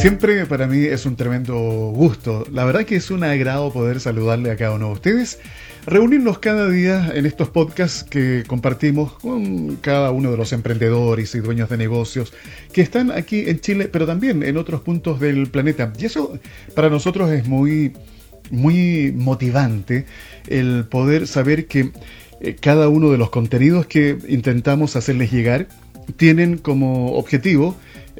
Siempre para mí es un tremendo gusto. La verdad que es un agrado poder saludarle a cada uno de ustedes, reunirnos cada día en estos podcasts que compartimos con cada uno de los emprendedores y dueños de negocios que están aquí en Chile, pero también en otros puntos del planeta. Y eso para nosotros es muy, muy motivante el poder saber que eh, cada uno de los contenidos que intentamos hacerles llegar tienen como objetivo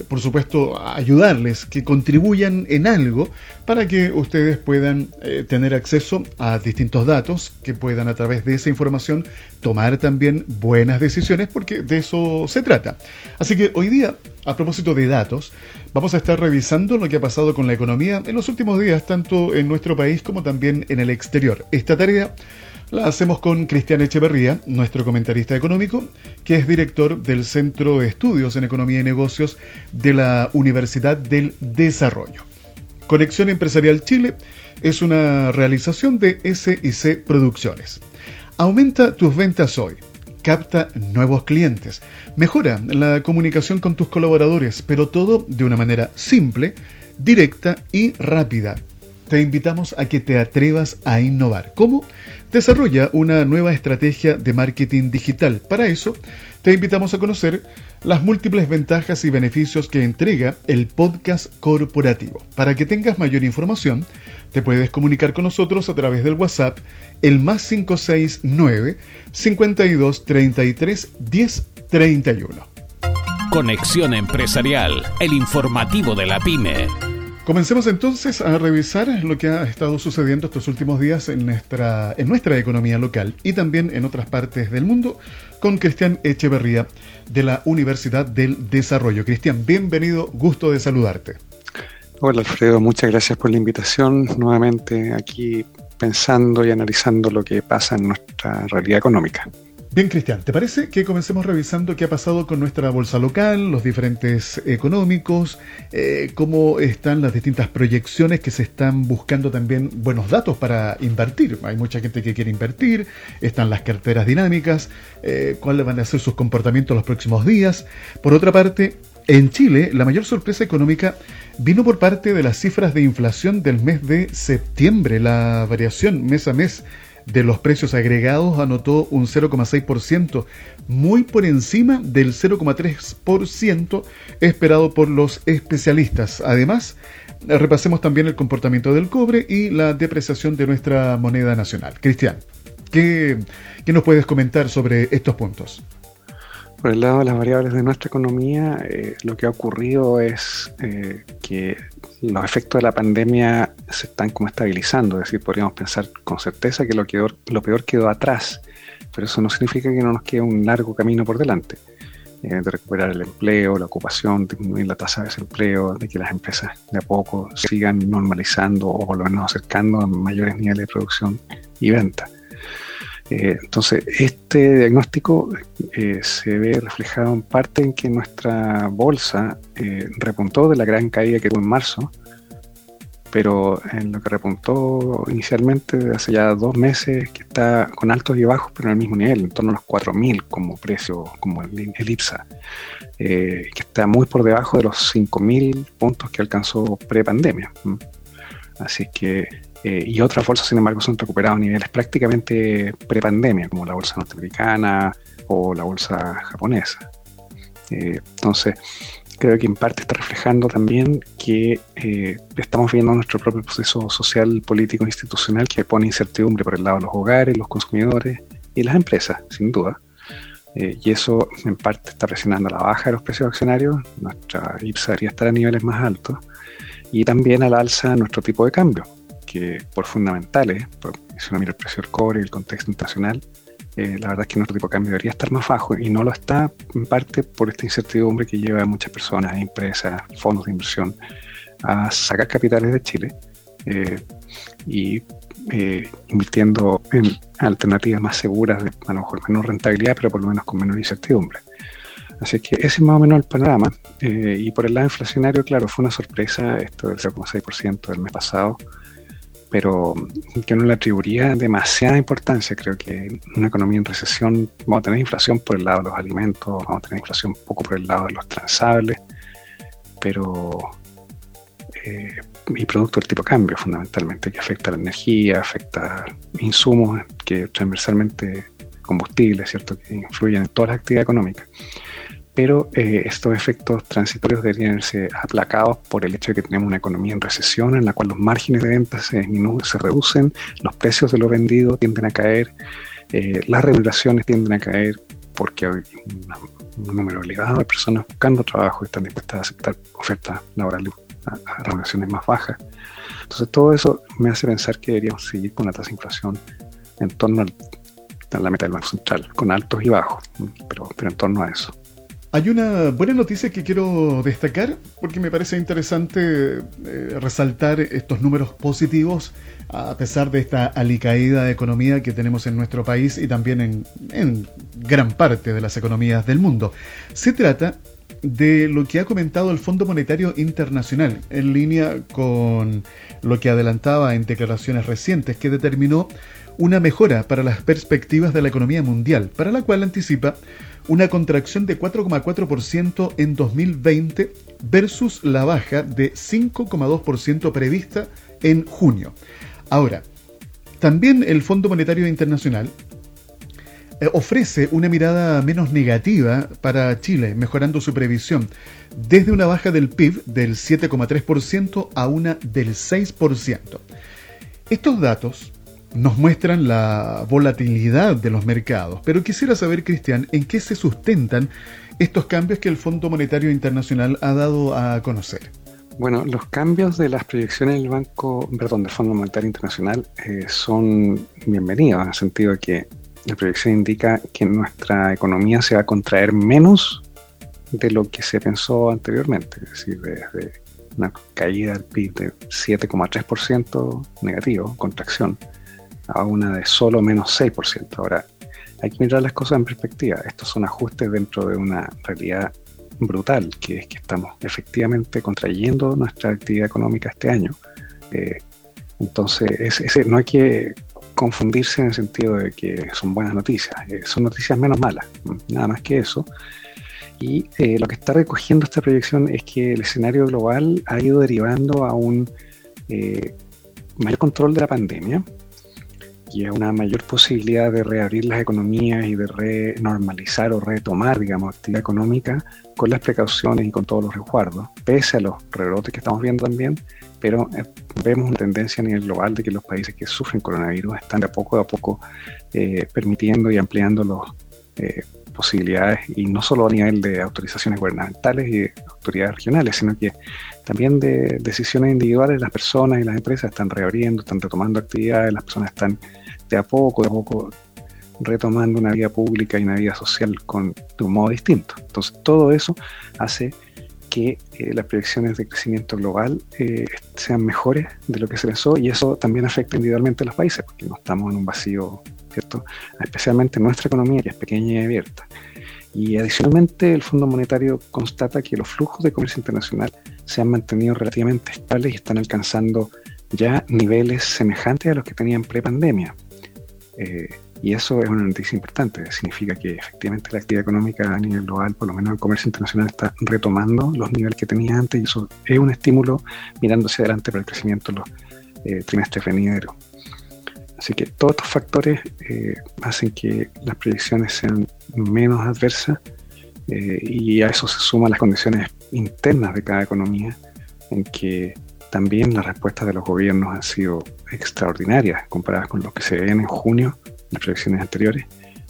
por supuesto, ayudarles, que contribuyan en algo para que ustedes puedan eh, tener acceso a distintos datos, que puedan a través de esa información tomar también buenas decisiones, porque de eso se trata. Así que hoy día, a propósito de datos, vamos a estar revisando lo que ha pasado con la economía en los últimos días, tanto en nuestro país como también en el exterior. Esta tarea la hacemos con Cristian Echeverría, nuestro comentarista económico, que es director del Centro de Estudios en Economía y Negocios de la Universidad del Desarrollo. Conexión Empresarial Chile es una realización de SIC Producciones. Aumenta tus ventas hoy. Capta nuevos clientes. Mejora la comunicación con tus colaboradores, pero todo de una manera simple, directa y rápida. Te invitamos a que te atrevas a innovar. ¿Cómo? Desarrolla una nueva estrategia de marketing digital. Para eso, te invitamos a conocer las múltiples ventajas y beneficios que entrega el podcast corporativo. Para que tengas mayor información, te puedes comunicar con nosotros a través del WhatsApp el más 569 52 33 10 31. Conexión Empresarial, el informativo de la pyme. Comencemos entonces a revisar lo que ha estado sucediendo estos últimos días en nuestra, en nuestra economía local y también en otras partes del mundo con Cristian Echeverría de la Universidad del Desarrollo. Cristian, bienvenido, gusto de saludarte. Hola Alfredo, muchas gracias por la invitación. Nuevamente aquí pensando y analizando lo que pasa en nuestra realidad económica. Bien, Cristian, ¿te parece que comencemos revisando qué ha pasado con nuestra bolsa local, los diferentes económicos, eh, cómo están las distintas proyecciones que se están buscando también buenos datos para invertir? Hay mucha gente que quiere invertir, están las carteras dinámicas, eh, cuáles van a ser sus comportamientos los próximos días. Por otra parte, en Chile, la mayor sorpresa económica vino por parte de las cifras de inflación del mes de septiembre, la variación mes a mes de los precios agregados anotó un 0,6%, muy por encima del 0,3% esperado por los especialistas. Además, repasemos también el comportamiento del cobre y la depreciación de nuestra moneda nacional. Cristian, ¿qué, nos puedes comentar sobre estos puntos? Por el lado de las variables de nuestra economía, eh, lo que ha ocurrido es eh, que los efectos de la pandemia se están como estabilizando, es decir, podríamos pensar con certeza que lo, lo peor quedó atrás, pero eso no significa que no nos quede un largo camino por delante. Eh, de recuperar el empleo, la ocupación, disminuir la tasa de desempleo, de que las empresas de a poco sigan normalizando o por lo menos acercando a mayores niveles de producción y venta. Eh, entonces, este diagnóstico eh, se ve reflejado en parte en que nuestra bolsa eh, repuntó de la gran caída que tuvo en marzo, pero en lo que repuntó inicialmente hace ya dos meses, que está con altos y bajos, pero en el mismo nivel, en torno a los 4.000 como precio, como el, el IPSA, que está muy por debajo de los 5.000 puntos que alcanzó pre-pandemia. Así que eh, y otras bolsas, sin embargo, son recuperados a niveles prácticamente prepandemia, como la bolsa norteamericana o la bolsa japonesa. Eh, entonces, creo que en parte está reflejando también que eh, estamos viendo nuestro propio proceso social, político, institucional que pone incertidumbre por el lado de los hogares, los consumidores y las empresas, sin duda. y eso en parte está presionando a la baja de los precios accionarios, nuestra IPSA debería estar a niveles más altos, y también al alza nuestro tipo de cambio, que por fundamentales, si uno mira el precio del cobre y el contexto internacional, eh, la verdad es que nuestro tipo de cambio debería estar más bajo y no lo está en parte por esta incertidumbre que lleva a muchas personas, empresas, fondos de inversión a sacar capitales de Chile eh, y eh, invirtiendo en alternativas más seguras, a lo mejor menor rentabilidad, pero por lo menos con menor incertidumbre. Así que ese es más o menos el panorama. y por el lado inflacionario, claro, fue una sorpresa esto del 0,6% del mes pasado pero yo no le atribuiría demasiada importancia. Creo que una economía en recesión vamos a tener inflación por el lado de los alimentos, vamos a tener inflación un poco por el lado de los transables, pero y producto del tipo de cambio fundamentalmente, que afecta a la energía, afecta insumos que transversalmente combustibles, ¿cierto? que influyen en todas las actividades económicas. Pero eh, estos efectos transitorios deberían verse aplacados por el hecho de que tenemos una economía en recesión en la cual los márgenes de ventas se disminuyen, se reducen, los precios de lo vendido tienden a caer, eh, las remuneraciones tienden a caer porque hay un, número elevado de personas buscando trabajo y están dispuestas a aceptar ofertas laborales a, remuneraciones más bajas. Entonces todo eso me hace pensar que deberíamos seguir con una tasa de inflación en torno a la meta del Banco Central, con altos y bajos, pero, pero en torno a eso. Hay una buena noticia que quiero destacar porque me parece interesante eh, resaltar estos números positivos a pesar de esta alicaída de economía que tenemos en nuestro país y también en, en gran parte de las economías del mundo. Se trata de lo que ha comentado el Fondo Monetario Internacional en línea con lo que adelantaba en declaraciones recientes que determinó una mejora para las perspectivas de la economía mundial, para la cual anticipa una contracción de 4,4% en 2020 versus la baja de 5,2% prevista en junio. Ahora, también el Fondo Monetario Internacional eh, ofrece una mirada menos negativa para Chile, mejorando su previsión desde una baja del PIB del 7,3% a una del 6%. Estos datos nos muestran la volatilidad de los mercados. Pero quisiera saber, Cristian, en qué se sustentan estos cambios que el Fondo Monetario Internacional ha dado a conocer. Bueno, los cambios de las proyecciones del Banco, perdón, del Fondo Monetario Internacional eh, son bienvenidos en el sentido de que la proyección indica que nuestra economía se va a contraer menos de lo que se pensó anteriormente, es decir, desde una caída del PIB de 7,3% negativo, contracción, a una de solo menos 6%. Ahora, hay que mirar las cosas en perspectiva. Estos son ajustes dentro de una realidad brutal, que es que estamos efectivamente contrayendo nuestra actividad económica este año. Eh, entonces, no hay que confundirse en el sentido de que son buenas noticias, eh, son noticias menos malas, nada más que eso. Y eh, lo que está recogiendo esta proyección es que el escenario global ha ido derivando a un mayor control de la pandemia, y es una mayor posibilidad de reabrir las economías y de renormalizar o retomar, digamos, actividad económica con las precauciones y con todos los resguardos, pese a los rebrotes que estamos viendo también, pero eh, vemos una tendencia a nivel global de que los países que sufren coronavirus están de a poco a poco eh, permitiendo y ampliando las eh, posibilidades, y no solo a nivel de autorizaciones gubernamentales y autoridades regionales, sino que también de decisiones individuales, las personas y las empresas están reabriendo, están retomando actividades, las personas están de a poco, de a poco retomando una vida pública y una vida social con, de un modo distinto. Entonces, todo eso hace que eh, las proyecciones de crecimiento global eh, sean mejores de lo que se pensó y eso también afecta individualmente a los países, porque no estamos en un vacío, ¿cierto? Especialmente nuestra economía, que es pequeña y abierta. Y adicionalmente, el Fondo Monetario constata que los flujos de comercio internacional se han mantenido relativamente estables y están alcanzando ya niveles semejantes a los que tenían pre-pandemia. Eh, y eso es una noticia importante. Significa que efectivamente la actividad económica a nivel global, por lo menos el comercio internacional, está retomando los niveles que tenía antes y eso es un estímulo mirando hacia adelante para el crecimiento en los eh, trimestres venideros. Así que todos estos factores eh, hacen que las proyecciones sean menos adversas y a eso se suman las condiciones internas de cada economía en que también las respuestas de los gobiernos han sido extraordinarias comparadas con lo que se ven en junio, las proyecciones anteriores.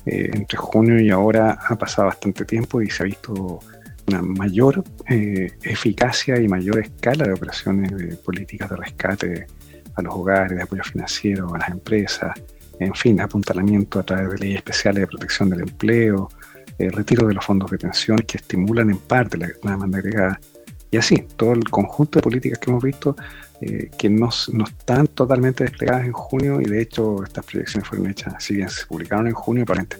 Eh, entre junio y ahora ha pasado bastante tiempo y se ha visto una mayor eh, eficacia y mayor escala de operaciones de políticas de rescate a los hogares, de apoyo financiero a las empresas, en fin, apuntalamiento a través de leyes especiales de protección del empleo, eh, retiro de los fondos de pensión que estimulan en parte la demanda agregada y así, todo el conjunto de políticas que hemos visto eh, que no, están totalmente desplegadas en junio y de hecho estas proyecciones fueron hechas, si bien se publicaron en junio, probablemente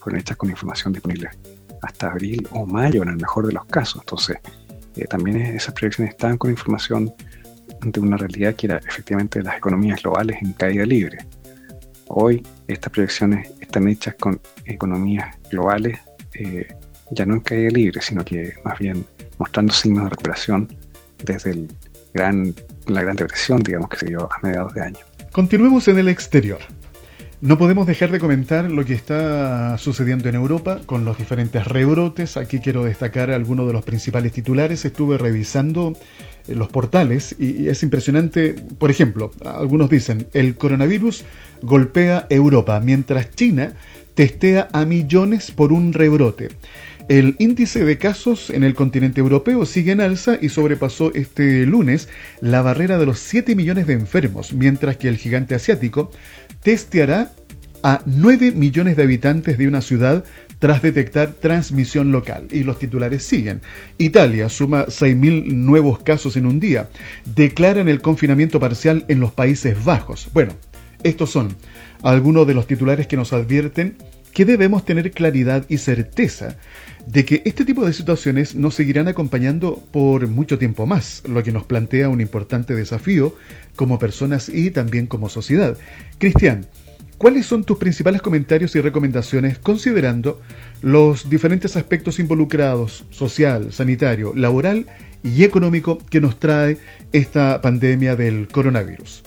fueron hechas con información disponible hasta abril o mayo en el mejor de los casos. Entonces, eh, también esas proyecciones estaban con información de una realidad que era efectivamente las economías globales en caída libre. Hoy estas proyecciones están hechas con economías globales eh, ya no en caída libre, sino que más bien mostrando signos de recuperación desde la gran depresión, digamos, que se dio a mediados de año. Continuemos en el exterior. No podemos dejar de comentar lo que está sucediendo en Europa con los diferentes rebrotes. Aquí quiero destacar algunos de los principales titulares. Estuve revisando eh, los portales y es impresionante. Por ejemplo, algunos dicen, el coronavirus golpea Europa mientras China testea a millones por un rebrote. El índice de casos en el continente europeo sigue en alza y sobrepasó este lunes la barrera de los 7 millones de enfermos, mientras que el gigante asiático testeará a 9 millones de habitantes de una ciudad tras detectar transmisión local. Y los titulares siguen. Italia suma 6.000 nuevos casos en un día. Declaran el confinamiento parcial en los Países Bajos. Bueno, estos son algunos de los titulares que nos advierten que debemos tener claridad y certeza de que este tipo de situaciones nos seguirán acompañando por mucho tiempo más, lo que nos plantea un importante desafío como personas y también como sociedad. Cristian, ¿cuáles son tus principales comentarios y recomendaciones considerando los diferentes aspectos involucrados, social, sanitario, laboral y económico, que nos trae esta pandemia del coronavirus?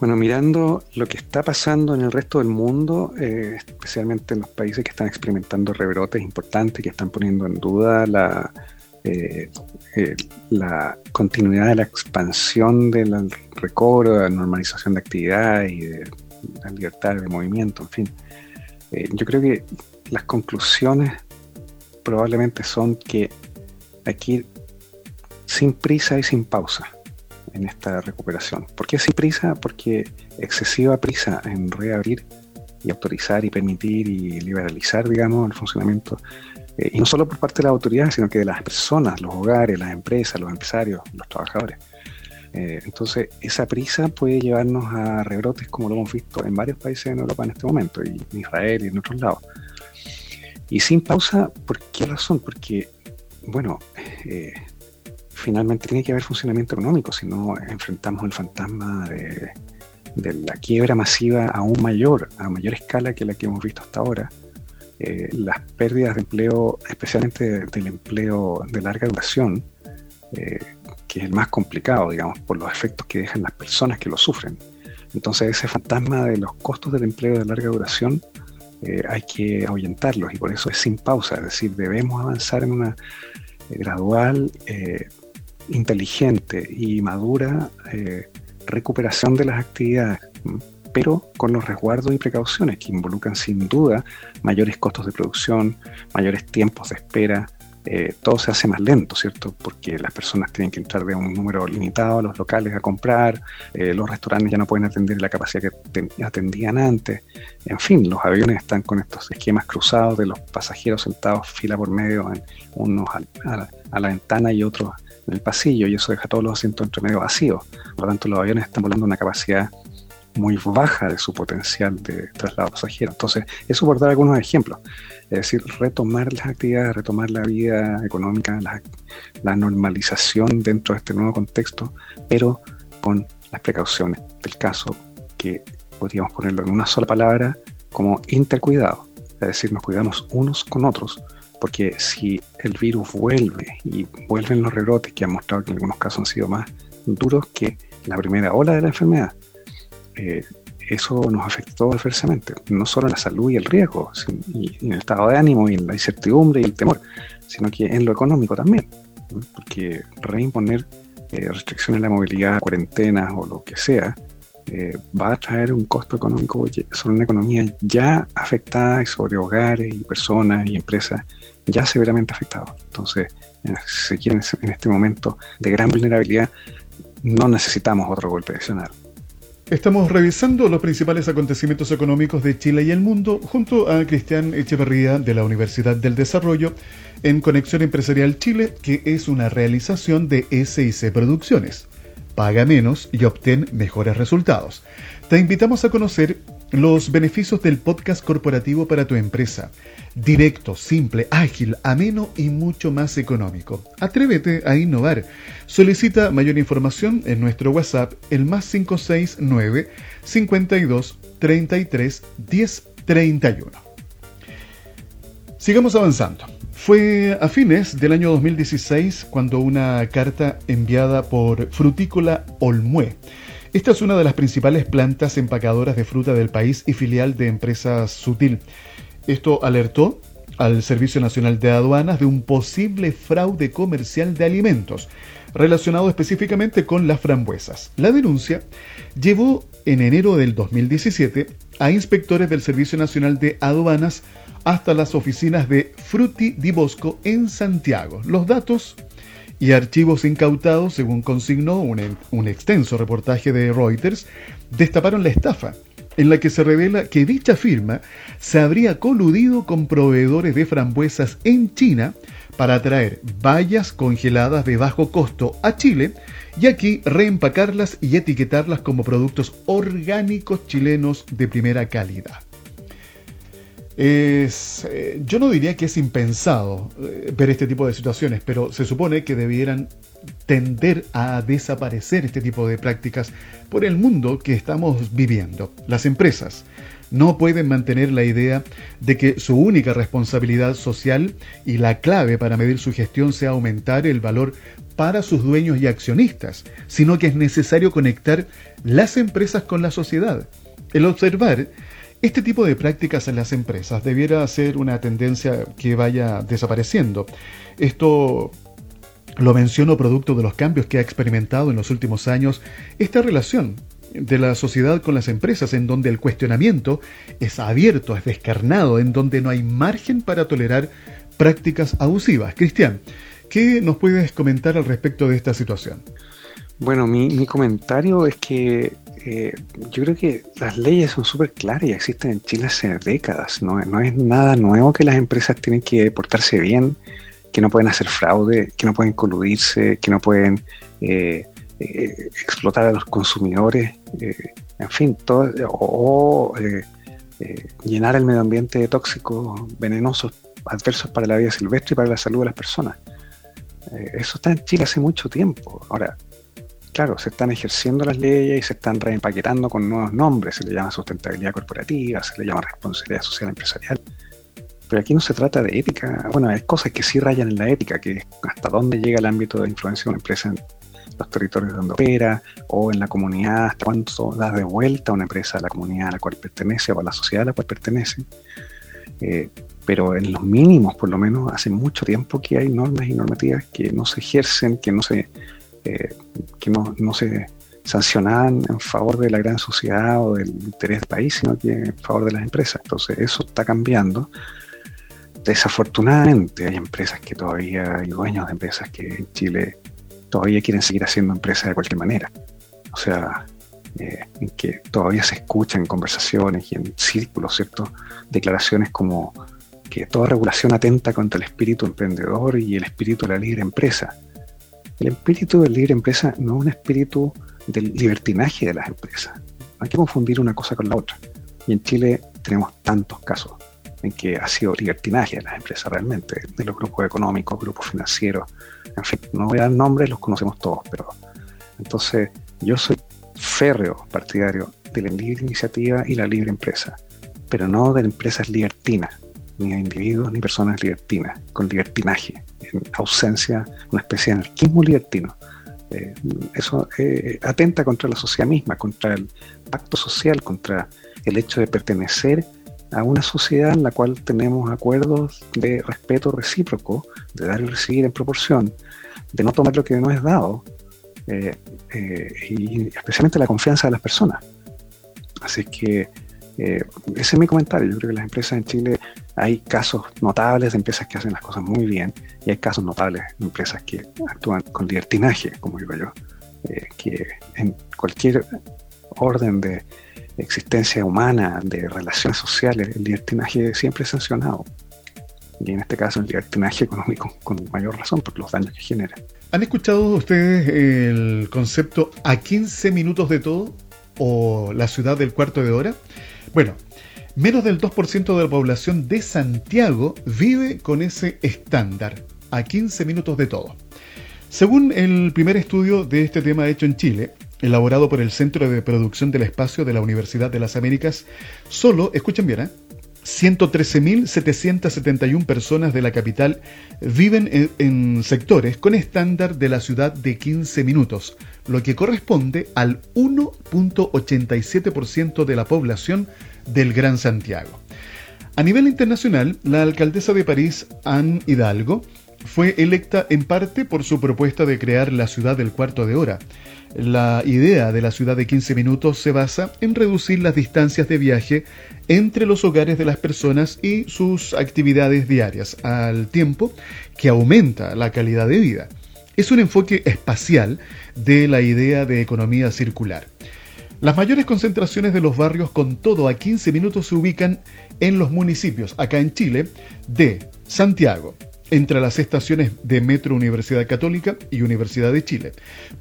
Bueno, mirando lo que está pasando en el resto del mundo, eh, especialmente en los países que están experimentando rebrotes importantes, que están poniendo en duda la, eh, eh, la continuidad de la expansión del recobro, de la normalización de actividad y de la libertad de movimiento, en fin. yo creo que las conclusiones probablemente son que aquí sin prisa y sin pausa en esta recuperación. ¿Por qué sin prisa? Porque excesiva prisa en reabrir y autorizar y permitir y liberalizar, digamos, el funcionamiento, eh, y no solo por parte de las autoridades, sino que de las personas, los hogares, las empresas, los empresarios, los trabajadores. Eh, entonces, esa prisa puede llevarnos a rebrotes como lo hemos visto en varios países en Europa en este momento, y en Israel y en otros lados. Y sin pausa, ¿por qué razón? Porque, bueno, eh, finalmente tiene que haber funcionamiento económico, si no enfrentamos el fantasma de, la quiebra masiva aún mayor, a mayor escala que la que hemos visto hasta ahora. Eh, las pérdidas de empleo, especialmente del empleo de larga duración, eh, que es el más complicado, digamos, por los efectos que dejan las personas que lo sufren. Entonces ese fantasma de los costos del empleo de larga duración eh, hay que ahuyentarlos y por eso es sin pausa, es decir, debemos avanzar en una gradual inteligente y madura eh, recuperación de las actividades, pero con los resguardos y precauciones que involucran sin duda mayores costos de producción, mayores tiempos de espera, eh, todo se hace más lento, ¿cierto? Porque las personas tienen que entrar de un número limitado a los locales a comprar, eh, los restaurantes ya no pueden atender la capacidad que atendían antes, en fin, los aviones están con estos esquemas cruzados de los pasajeros sentados fila por medio, unos a, a la ventana y otros en el pasillo y eso deja todos los asientos entre medio vacíos. Por lo tanto, los aviones están volando a una capacidad muy baja de su potencial de traslado pasajero. Entonces, eso por dar algunos ejemplos. Es decir, retomar las actividades, retomar la vida económica, la, la normalización dentro de este nuevo contexto, pero con las precauciones del caso que podríamos ponerlo en una sola palabra como intercuidado. Es decir, nos cuidamos unos con otros porque si el virus vuelve y vuelven los rebrotes que han mostrado que en algunos casos han sido más duros que la primera ola de la enfermedad, eh, eso nos afectó adversamente, no solo en la salud y el riesgo, en el estado de ánimo y en la incertidumbre y el temor, sino que en lo económico también, porque reimponer eh, restricciones en la movilidad, cuarentenas o lo que sea, eh, va a traer un costo económico sobre una economía ya afectada y sobre hogares y personas y empresas ya severamente afectados. Entonces, si quieren en este momento de gran vulnerabilidad, no necesitamos otro golpe adicional. Estamos revisando los principales acontecimientos económicos de Chile y el mundo junto a Cristian Echeverría de la Universidad del Desarrollo en Conexión Empresarial Chile, que es una realización de SIC Producciones paga menos y obtén mejores resultados. Te invitamos a conocer los beneficios del podcast corporativo para tu empresa. Directo, simple, ágil, ameno y mucho más económico. Atrévete a innovar. Solicita mayor información en nuestro WhatsApp, el más 569 52 33 10 31. Sigamos avanzando. Fue a fines del año 2016 cuando una carta enviada por Frutícola Olmué. Esta es una de las principales plantas empacadoras de fruta del país y filial de empresas Sutil. Esto alertó al Servicio Nacional de Aduanas de un posible fraude comercial de alimentos, relacionado específicamente con las frambuesas. La denuncia llevó en enero del 2017 a inspectores del Servicio Nacional de Aduanas hasta las oficinas de Fruti di Bosco en Santiago. Los datos y archivos incautados, según consignó un, extenso reportaje de Reuters, destaparon la estafa, en la que se revela que dicha firma se habría coludido con proveedores de frambuesas en China para traer bayas congeladas de bajo costo a Chile y aquí reempacarlas y etiquetarlas como productos orgánicos chilenos de primera calidad. Eh, yo no diría que es impensado eh, ver este tipo de situaciones, pero se supone que debieran tender a desaparecer este tipo de prácticas por el mundo que estamos viviendo. Las empresas no pueden mantener la idea de que su única responsabilidad social y la clave para medir su gestión sea aumentar el valor para sus dueños y accionistas, sino que es necesario conectar las empresas con la sociedad. El observar este tipo de prácticas en las empresas debiera ser una tendencia que vaya desapareciendo. Esto lo menciono producto de los cambios que ha experimentado en los últimos años esta relación de la sociedad con las empresas, en donde el cuestionamiento es abierto, es descarnado, en donde no hay margen para tolerar prácticas abusivas. Cristian, ¿qué nos puedes comentar al respecto de esta situación? Bueno, mi, comentario es que eh, yo creo que las leyes son súper claras y existen en Chile hace décadas. ¿no? es nada nuevo que las empresas tienen que portarse bien, que no pueden hacer fraude, que no pueden coludirse, que no pueden eh, eh, explotar a los consumidores, en fin, o llenar el medio ambiente de tóxicos venenosos adversos para la vida silvestre y para la salud de las personas. eso está en Chile hace mucho tiempo. Ahora, claro, se están ejerciendo las leyes y se están reempaquetando con nuevos nombres. Se le llama sustentabilidad corporativa, se le llama responsabilidad social empresarial. Pero aquí no se trata de ética. Bueno, hay cosas que sí rayan en la ética, que hasta dónde llega el ámbito de influencia de una empresa en los territorios donde opera o en la comunidad, hasta cuánto da de vuelta una empresa a la comunidad a la cual pertenece o a la sociedad a la cual pertenece. Eh, pero en los mínimos, por lo menos, hace mucho tiempo que hay normas y normativas que no se ejercen, que no se eh, que no, se sancionaban en favor de la gran sociedad o del interés del país, sino que en favor de las empresas. Entonces eso está cambiando. Desafortunadamente hay empresas que todavía, hay dueños de empresas que en Chile todavía quieren seguir haciendo empresas de cualquier manera. O sea, eh, en que todavía se escuchan conversaciones y en círculos, ¿cierto? Declaraciones como que toda regulación atenta contra el espíritu emprendedor y el espíritu de la libre empresa. El espíritu de libre empresa no es un espíritu del libertinaje de las empresas. Hay que confundir una cosa con la otra. Y en Chile tenemos tantos casos en que ha sido libertinaje de las empresas realmente, de los grupos económicos, grupos financieros, en fin, no voy a dar nombres, los conocemos todos, pero entonces yo soy férreo partidario de la libre iniciativa y la libre empresa, pero no de empresas libertinas, ni de individuos ni personas libertinas, con libertinaje en ausencia, una especie de anarquismo libertino. Eh, eso eh, atenta contra la sociedad misma, contra el pacto social, contra el hecho de pertenecer a una sociedad en la cual tenemos acuerdos de respeto recíproco, de dar y recibir en proporción, de no tomar lo que no es dado, eh, y especialmente la confianza de las personas. Así que ese es mi comentario. Yo creo que las empresas en Chile hay casos notables de empresas que hacen las cosas muy bien y hay casos notables de empresas que actúan con libertinaje, como digo yo, eh, que en cualquier orden de existencia humana, de relaciones sociales, el libertinaje siempre es sancionado. Y en este caso el libertinaje económico con mayor razón por los daños que genera. ¿Han escuchado ustedes el concepto a 15 minutos de todo o la ciudad del cuarto de hora? Bueno, menos del 2% de la población de Santiago vive con ese estándar, a 15 minutos de todo. Según el primer estudio de este tema hecho en Chile, elaborado por el Centro de Producción del Espacio de la Universidad de las Américas, solo, escuchen bien, ¿eh? 113.771 personas de la capital viven en, sectores con estándar de la ciudad de 15 minutos, lo que corresponde al 1.87% de la población del Gran Santiago. A nivel internacional, la alcaldesa de París, Anne Hidalgo, fue electa en parte por su propuesta de crear la ciudad del cuarto de hora. La idea de la ciudad de 15 minutos se basa en reducir las distancias de viaje entre los hogares de las personas y sus actividades diarias, al tiempo que aumenta la calidad de vida. Es un enfoque espacial de la idea de economía circular. Las mayores concentraciones de los barrios con todo a 15 minutos se ubican en los municipios, acá en Chile, de Santiago, entre las estaciones de Metro Universidad Católica y Universidad de Chile,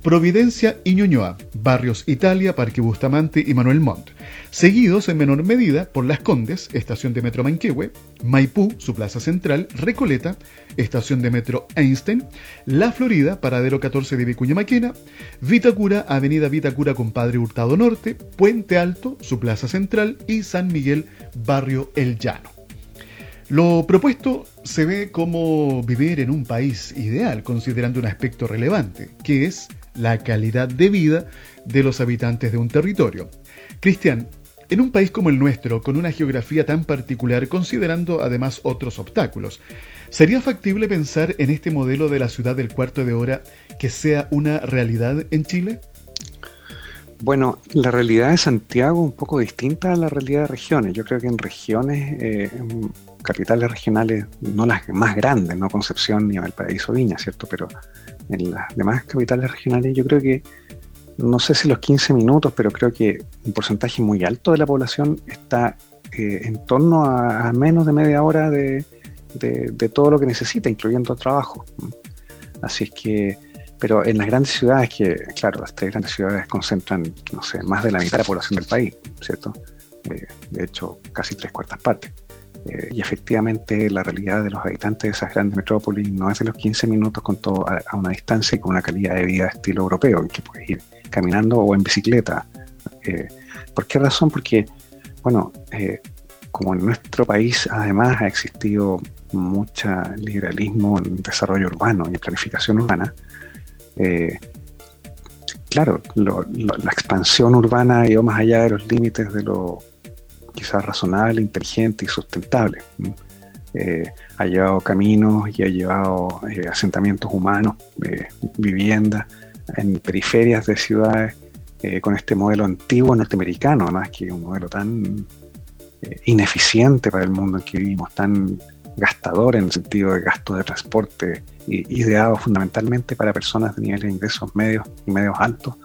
Providencia y Ñuñoa, Barrios Italia, Parque Bustamante y Manuel Montt, seguidos en menor medida por Las Condes, estación de Metro Manquehue, Maipú, su plaza central, Recoleta, estación de Metro Einstein, La Florida, paradero 14 de Vicuña Maquena, Vitacura, Avenida Vitacura con Padre Hurtado Norte, Puente Alto, su plaza central y San Miguel, Barrio El Llano. Lo propuesto se ve como vivir en un país ideal, considerando un aspecto relevante, que es la calidad de vida de los habitantes de un territorio. Cristian, en un país como el nuestro, con una geografía tan particular, considerando además otros obstáculos, ¿sería factible pensar en este modelo de la ciudad del cuarto de hora que sea una realidad en Chile? Bueno, la realidad de Santiago es un poco distinta a la realidad de regiones. Yo creo que en regiones eh, capitales regionales, no las más grandes, no Concepción ni Valparaíso Viña, ¿cierto? Pero en las demás capitales regionales yo creo que, no sé si los 15 minutos, pero creo que un porcentaje muy alto de la población está eh, en torno a, menos de media hora de, de, todo lo que necesita, incluyendo trabajo. Así es que, pero en las grandes ciudades, que claro, las tres grandes ciudades concentran, no sé, más de la mitad de la población del país, ¿cierto? Eh, de hecho, casi tres cuartas partes. Eh, y efectivamente la realidad de los habitantes de esas grandes metrópolis no es de los 15 minutos con todo a, una distancia y con una calidad de vida estilo europeo, que puedes ir caminando o en bicicleta. Eh, ¿Por qué razón? Porque, bueno, eh, como en nuestro país además ha existido mucho liberalismo en desarrollo urbano y en planificación urbana, claro, la expansión urbana ha ido más allá de los límites de lo quizás razonable, inteligente y sustentable. Eh, ha llevado caminos y ha llevado eh, asentamientos humanos, eh, viviendas en periferias de ciudades con este modelo antiguo norteamericano, además que un modelo tan ineficiente para el mundo en que vivimos, tan gastador en el sentido de gasto de transporte, ideado fundamentalmente para personas de niveles de ingresos medios y medios altos,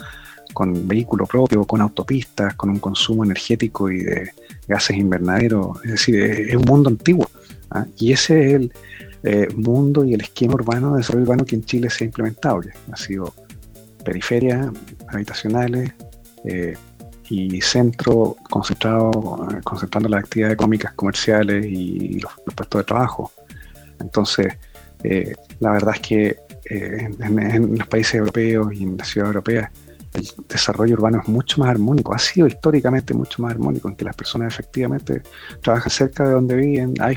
con vehículo propio, con autopistas, con un consumo energético y de gases invernaderos. Es decir, es, un mundo antiguo. ¿ah? Y ese es el eh, mundo y el esquema urbano de desarrollo urbano que en Chile se ha implementado. Que ha sido periferias habitacionales eh, y centro concentrado, concentrando las actividades económicas, comerciales y los, puestos de trabajo. Entonces, eh, la verdad es que en, en, los países europeos y en las ciudades europeas el desarrollo urbano es mucho más armónico, ha sido históricamente mucho más armónico, en que las personas efectivamente trabajan cerca de donde viven, hay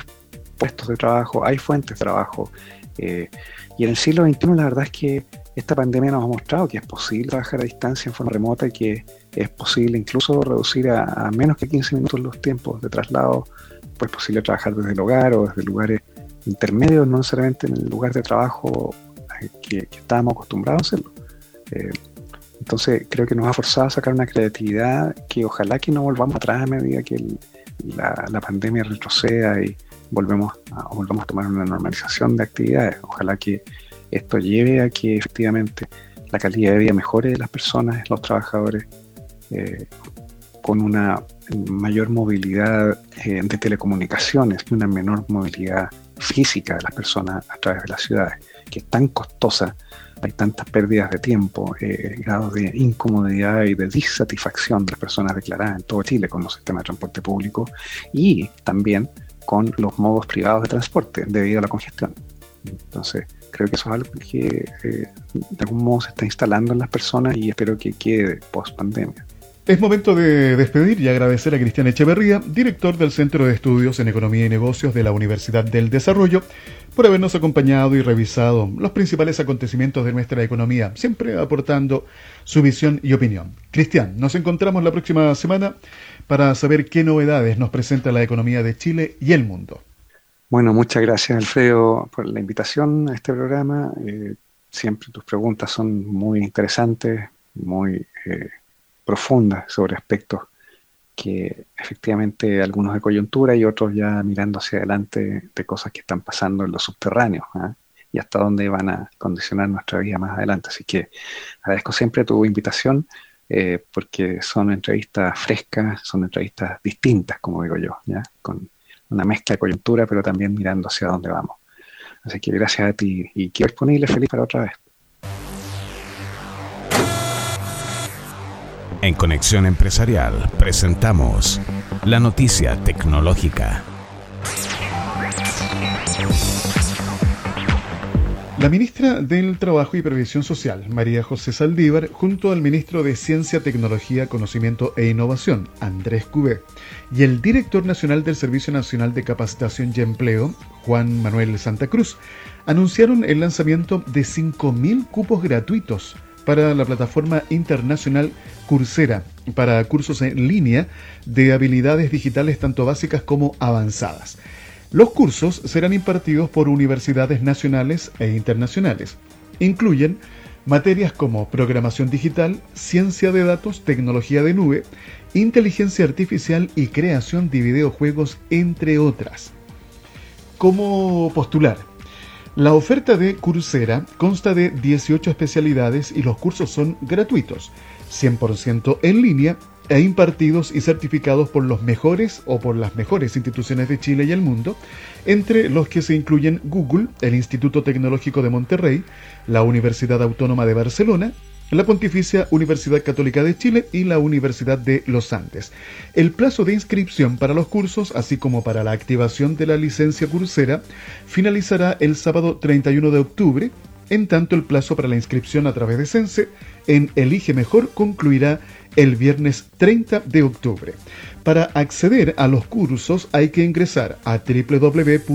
puestos de trabajo, hay fuentes de trabajo. Eh, y en el siglo XXI la verdad es que esta pandemia nos ha mostrado que es posible trabajar a distancia en forma remota y que es posible incluso reducir a, menos que 15 minutos los tiempos de traslado. Pues es posible trabajar desde el hogar o desde lugares intermedios, no necesariamente en el lugar de trabajo eh, que, estábamos acostumbrados a hacerlo. Eh, entonces creo que nos ha forzado a sacar una creatividad que ojalá que no volvamos atrás a medida que la, pandemia retroceda y volvemos a, volvamos a tomar una normalización de actividades. Ojalá que esto lleve a que efectivamente la calidad de vida mejore de las personas, los trabajadores, eh, con una mayor movilidad eh, de telecomunicaciones y una menor movilidad física de las personas a través de las ciudades, que es tan costosa hay tantas pérdidas de tiempo, eh, grados de incomodidad y de disatisfacción de las personas declaradas en todo Chile con los sistemas de transporte público y también con los modos privados de transporte debido a la congestión. Entonces, creo que eso es algo que eh, de algún modo se está instalando en las personas y espero que quede post pandemia. Es momento de despedir y agradecer a Cristian Echeverría, director del Centro de Estudios en Economía y Negocios de la Universidad del Desarrollo, por habernos acompañado y revisado los principales acontecimientos de nuestra economía, siempre aportando su visión y opinión. Cristian, nos encontramos la próxima semana para saber qué novedades nos presenta la economía de Chile y el mundo. Bueno, muchas gracias Alfredo por la invitación a este programa. Eh, siempre tus preguntas son muy interesantes, muy... Eh, profundas sobre aspectos que efectivamente algunos de coyuntura y otros ya mirando hacia adelante de cosas que están pasando en los subterráneos ¿ah? y hasta dónde van a condicionar nuestra vida más adelante. Así que agradezco siempre tu invitación eh, porque son entrevistas frescas, son entrevistas distintas, como digo yo, ¿ya? con una mezcla de coyuntura, pero también mirando hacia dónde vamos. Así que gracias a ti y quiero disponible feliz para otra vez. En Conexión Empresarial presentamos la noticia tecnológica. La ministra del Trabajo y Previsión Social, María José Saldívar, junto al ministro de Ciencia, Tecnología, Conocimiento e Innovación, Andrés Cubé, y el director nacional del Servicio Nacional de Capacitación y Empleo, Juan Manuel Santa Cruz, anunciaron el lanzamiento de 5.000 cupos gratuitos para la plataforma internacional Coursera para cursos en línea de habilidades digitales tanto básicas como avanzadas. Los cursos serán impartidos por universidades nacionales e internacionales. Incluyen materias como programación digital, ciencia de datos, tecnología de nube, inteligencia artificial y creación de videojuegos, entre otras. ¿Cómo postular? La oferta de Coursera consta de 18 especialidades y los cursos son gratuitos, 100% en línea e impartidos y certificados por los mejores o por las mejores instituciones de Chile y el mundo, entre los que se incluyen Google, el Instituto Tecnológico de Monterrey, la Universidad Autónoma de Barcelona, la Pontificia Universidad Católica de Chile y la Universidad de los Andes. El plazo de inscripción para los cursos, así como para la activación de la licencia cursera, finalizará el sábado 31 de octubre, en tanto el plazo para la inscripción a través de Sense en Elige Mejor concluirá el viernes 30 de octubre. Para acceder a los cursos hay que ingresar a www.sense.cl,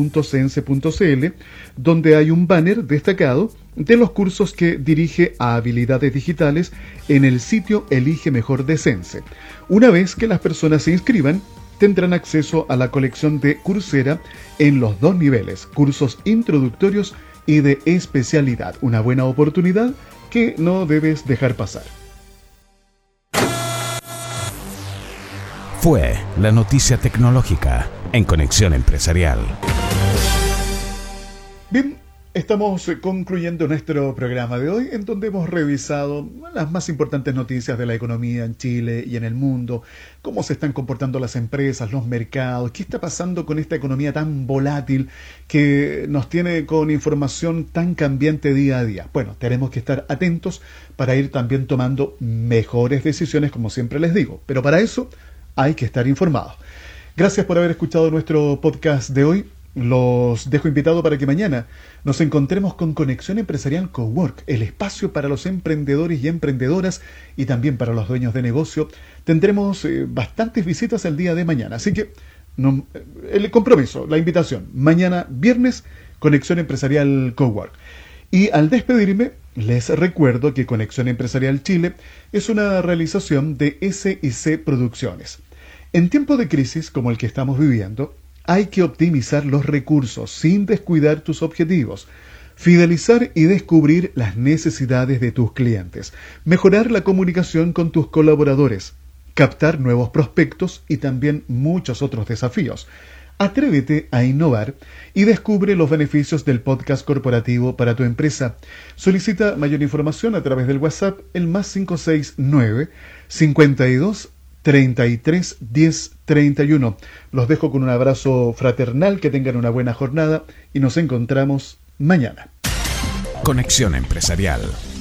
donde hay un banner destacado de los cursos que dirige a habilidades digitales en el sitio Elige Mejor de Sense. Una vez que las personas se inscriban, tendrán acceso a la colección de Coursera en los dos niveles, cursos introductorios y de especialidad. Una buena oportunidad que no debes dejar pasar. Fue la noticia tecnológica en Conexión Empresarial. Bien, Estamos concluyendo nuestro programa de hoy en donde hemos revisado las más importantes noticias de la economía en Chile y en el mundo, cómo se están comportando las empresas, los mercados, qué está pasando con esta economía tan volátil que nos tiene con información tan cambiante día a día. Bueno, tenemos que estar atentos para ir también tomando mejores decisiones, como siempre les digo, pero para eso hay que estar informados. Gracias por haber escuchado nuestro podcast de hoy. Los dejo invitado para que mañana nos encontremos con Conexión Empresarial Cowork, el espacio para los emprendedores y emprendedoras y también para los dueños de negocio. Tendremos eh, bastantes visitas el día de mañana, así que eh, el compromiso, la invitación, mañana viernes, Conexión Empresarial Cowork. Y al despedirme, les recuerdo que Conexión Empresarial Chile es una realización de SIC Producciones. En tiempo de crisis como el que estamos viviendo, hay que optimizar los recursos sin descuidar tus objetivos. Fidelizar y descubrir las necesidades de tus clientes. Mejorar la comunicación con tus colaboradores. Captar nuevos prospectos y también muchos otros desafíos. Atrévete a innovar y descubre los beneficios del podcast corporativo para tu empresa. Solicita mayor información a través del WhatsApp el más 569 52 33 10 31. Los dejo con un abrazo fraternal, que tengan una buena jornada y nos encontramos mañana. Conexión Empresarial